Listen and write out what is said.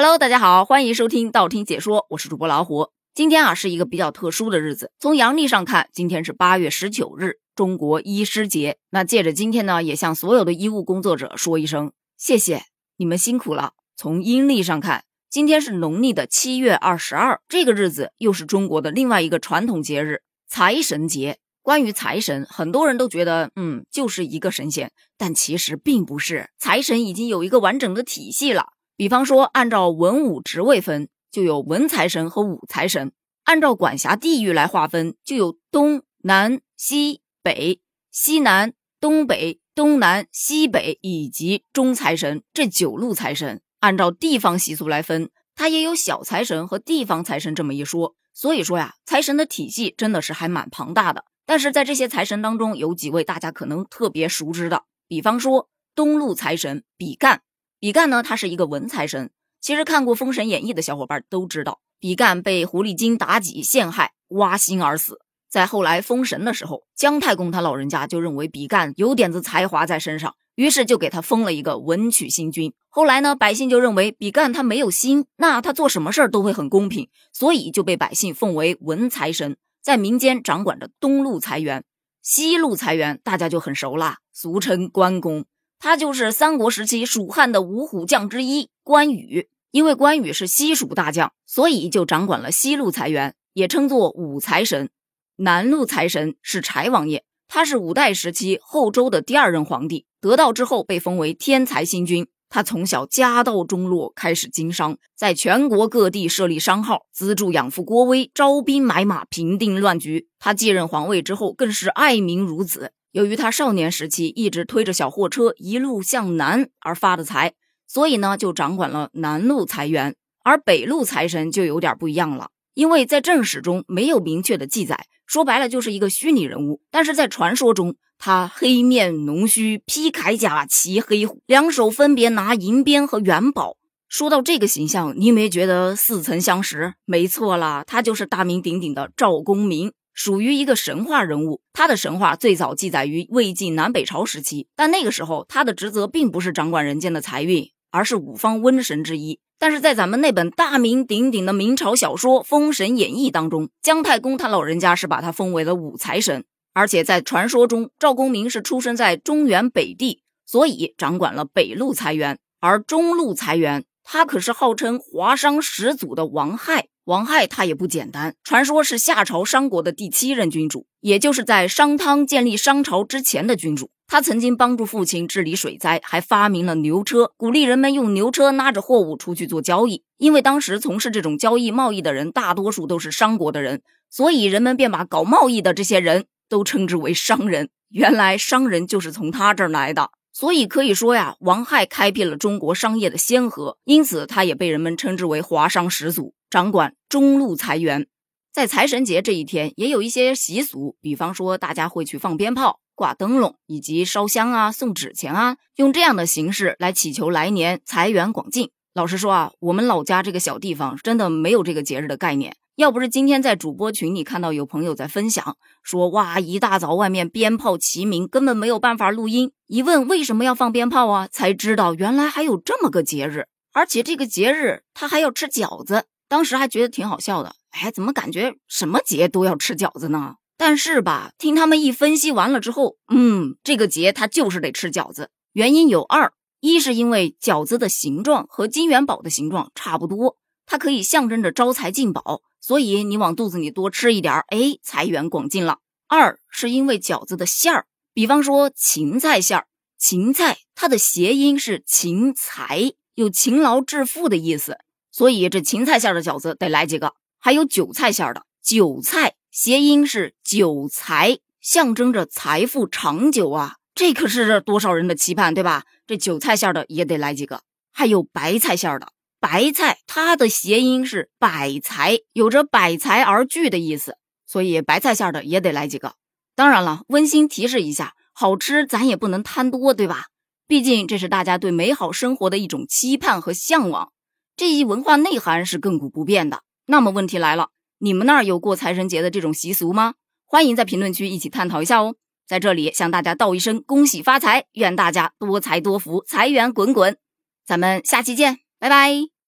Hello，大家好，欢迎收听道听解说，我是主播老虎。今天啊是一个比较特殊的日子，从阳历上看，今天是八月十九日，中国医师节。那借着今天呢，也向所有的医务工作者说一声谢谢，你们辛苦了。从阴历上看，今天是农历的七月二十二，这个日子又是中国的另外一个传统节日——财神节。关于财神，很多人都觉得，嗯，就是一个神仙，但其实并不是，财神已经有一个完整的体系了。比方说，按照文武职位分，就有文财神和武财神；按照管辖地域来划分，就有东南西北、西南、东北、东南、西北以及中财神这九路财神。按照地方习俗来分，它也有小财神和地方财神这么一说。所以说呀，财神的体系真的是还蛮庞大的。但是在这些财神当中，有几位大家可能特别熟知的，比方说东路财神比干。比干呢，他是一个文财神。其实看过《封神演义》的小伙伴都知道，比干被狐狸精妲己陷害，挖心而死。在后来封神的时候，姜太公他老人家就认为比干有点子才华在身上，于是就给他封了一个文曲星君。后来呢，百姓就认为比干他没有心，那他做什么事儿都会很公平，所以就被百姓奉为文财神，在民间掌管着东路财源。西路财源大家就很熟啦，俗称关公。他就是三国时期蜀汉的五虎将之一关羽，因为关羽是西蜀大将，所以就掌管了西路财源，也称作五财神。南路财神是柴王爷，他是五代时期后周的第二任皇帝，得道之后被封为天才星君。他从小家道中落，开始经商，在全国各地设立商号，资助养父郭威，招兵买马，平定乱局。他继任皇位之后，更是爱民如子。由于他少年时期一直推着小货车一路向南而发的财，所以呢就掌管了南路财源。而北路财神就有点不一样了，因为在正史中没有明确的记载，说白了就是一个虚拟人物。但是在传说中，他黑面浓须，披铠甲，骑黑虎，两手分别拿银鞭和元宝。说到这个形象，你没觉得似曾相识？没错啦，他就是大名鼎鼎的赵公明。属于一个神话人物，他的神话最早记载于魏晋南北朝时期，但那个时候他的职责并不是掌管人间的财运，而是五方瘟神之一。但是在咱们那本大名鼎鼎的明朝小说《封神演义》当中，姜太公他老人家是把他封为了五财神，而且在传说中，赵公明是出生在中原北地，所以掌管了北路财源，而中路财源，他可是号称华商始祖的王亥。王亥他也不简单，传说是夏朝商国的第七任君主，也就是在商汤建立商朝之前的君主。他曾经帮助父亲治理水灾，还发明了牛车，鼓励人们用牛车拉着货物出去做交易。因为当时从事这种交易贸易的人大多数都是商国的人，所以人们便把搞贸易的这些人都称之为商人。原来商人就是从他这儿来的。所以可以说呀，王亥开辟了中国商业的先河，因此他也被人们称之为华商始祖，掌管中路财源。在财神节这一天，也有一些习俗，比方说大家会去放鞭炮、挂灯笼，以及烧香啊、送纸钱啊，用这样的形式来祈求来年财源广进。老实说啊，我们老家这个小地方真的没有这个节日的概念。要不是今天在主播群里看到有朋友在分享，说哇，一大早外面鞭炮齐鸣，根本没有办法录音。一问为什么要放鞭炮啊，才知道原来还有这么个节日，而且这个节日他还要吃饺子。当时还觉得挺好笑的，哎，怎么感觉什么节都要吃饺子呢？但是吧，听他们一分析完了之后，嗯，这个节他就是得吃饺子。原因有二，一是因为饺子的形状和金元宝的形状差不多，它可以象征着招财进宝。所以你往肚子里多吃一点儿，哎，财源广进了。二是因为饺子的馅儿，比方说芹菜馅儿，芹菜它的谐音是勤财，有勤劳致富的意思，所以这芹菜馅儿的饺子得来几个。还有韭菜馅儿的，韭菜谐音是韭财，象征着财富长久啊，这可是多少人的期盼，对吧？这韭菜馅儿的也得来几个。还有白菜馅儿的。白菜，它的谐音是百财，有着百财而聚的意思，所以白菜馅的也得来几个。当然了，温馨提示一下，好吃咱也不能贪多，对吧？毕竟这是大家对美好生活的一种期盼和向往，这一文化内涵是亘古不变的。那么问题来了，你们那儿有过财神节的这种习俗吗？欢迎在评论区一起探讨一下哦。在这里向大家道一声恭喜发财，愿大家多财多福，财源滚滚。咱们下期见。拜拜。